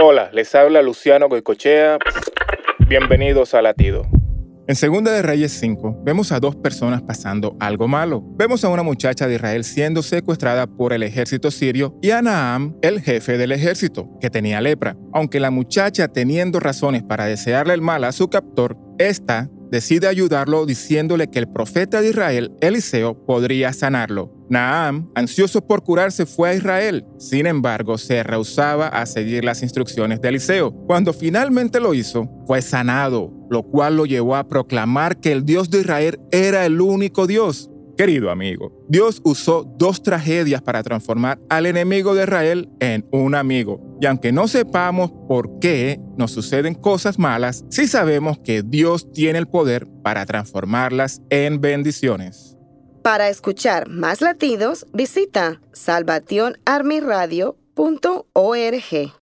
Hola, les habla Luciano Goicochea. Bienvenidos a Latido. En Segunda de Reyes 5 vemos a dos personas pasando algo malo. Vemos a una muchacha de Israel siendo secuestrada por el ejército sirio y a Naam, el jefe del ejército, que tenía lepra. Aunque la muchacha teniendo razones para desearle el mal a su captor, esta decide ayudarlo diciéndole que el profeta de Israel, Eliseo, podría sanarlo. Naam, ansioso por curarse, fue a Israel. Sin embargo, se rehusaba a seguir las instrucciones de Eliseo. Cuando finalmente lo hizo, fue sanado, lo cual lo llevó a proclamar que el Dios de Israel era el único Dios. Querido amigo, Dios usó dos tragedias para transformar al enemigo de Israel en un amigo. Y aunque no sepamos por qué nos suceden cosas malas, sí sabemos que Dios tiene el poder para transformarlas en bendiciones. Para escuchar más latidos, visita salvationarmyradio.org.